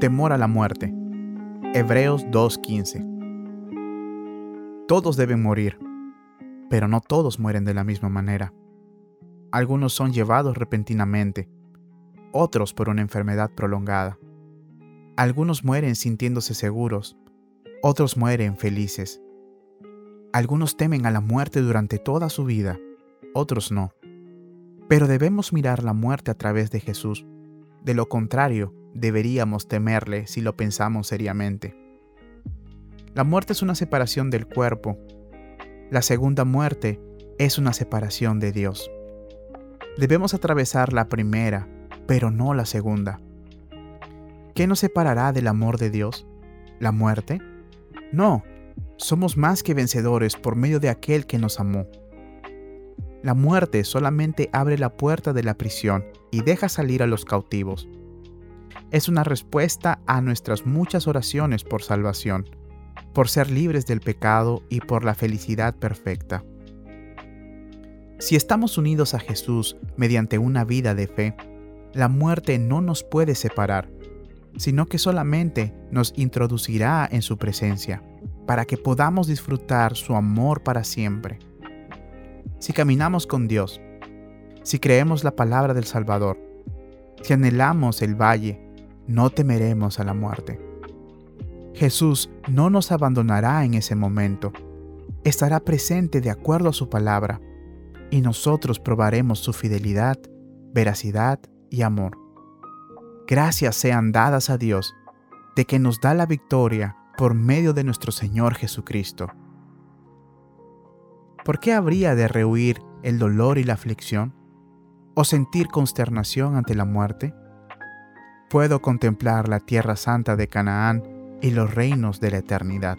Temor a la muerte. Hebreos 2.15. Todos deben morir, pero no todos mueren de la misma manera. Algunos son llevados repentinamente, otros por una enfermedad prolongada. Algunos mueren sintiéndose seguros, otros mueren felices. Algunos temen a la muerte durante toda su vida, otros no. Pero debemos mirar la muerte a través de Jesús. De lo contrario, deberíamos temerle si lo pensamos seriamente. La muerte es una separación del cuerpo. La segunda muerte es una separación de Dios. Debemos atravesar la primera, pero no la segunda. ¿Qué nos separará del amor de Dios? ¿La muerte? No, somos más que vencedores por medio de aquel que nos amó. La muerte solamente abre la puerta de la prisión y deja salir a los cautivos. Es una respuesta a nuestras muchas oraciones por salvación, por ser libres del pecado y por la felicidad perfecta. Si estamos unidos a Jesús mediante una vida de fe, la muerte no nos puede separar, sino que solamente nos introducirá en su presencia, para que podamos disfrutar su amor para siempre. Si caminamos con Dios, si creemos la palabra del Salvador, si anhelamos el valle, no temeremos a la muerte. Jesús no nos abandonará en ese momento, estará presente de acuerdo a su palabra y nosotros probaremos su fidelidad, veracidad y amor. Gracias sean dadas a Dios de que nos da la victoria por medio de nuestro Señor Jesucristo. ¿Por qué habría de rehuir el dolor y la aflicción? ¿O sentir consternación ante la muerte? Puedo contemplar la tierra santa de Canaán y los reinos de la eternidad.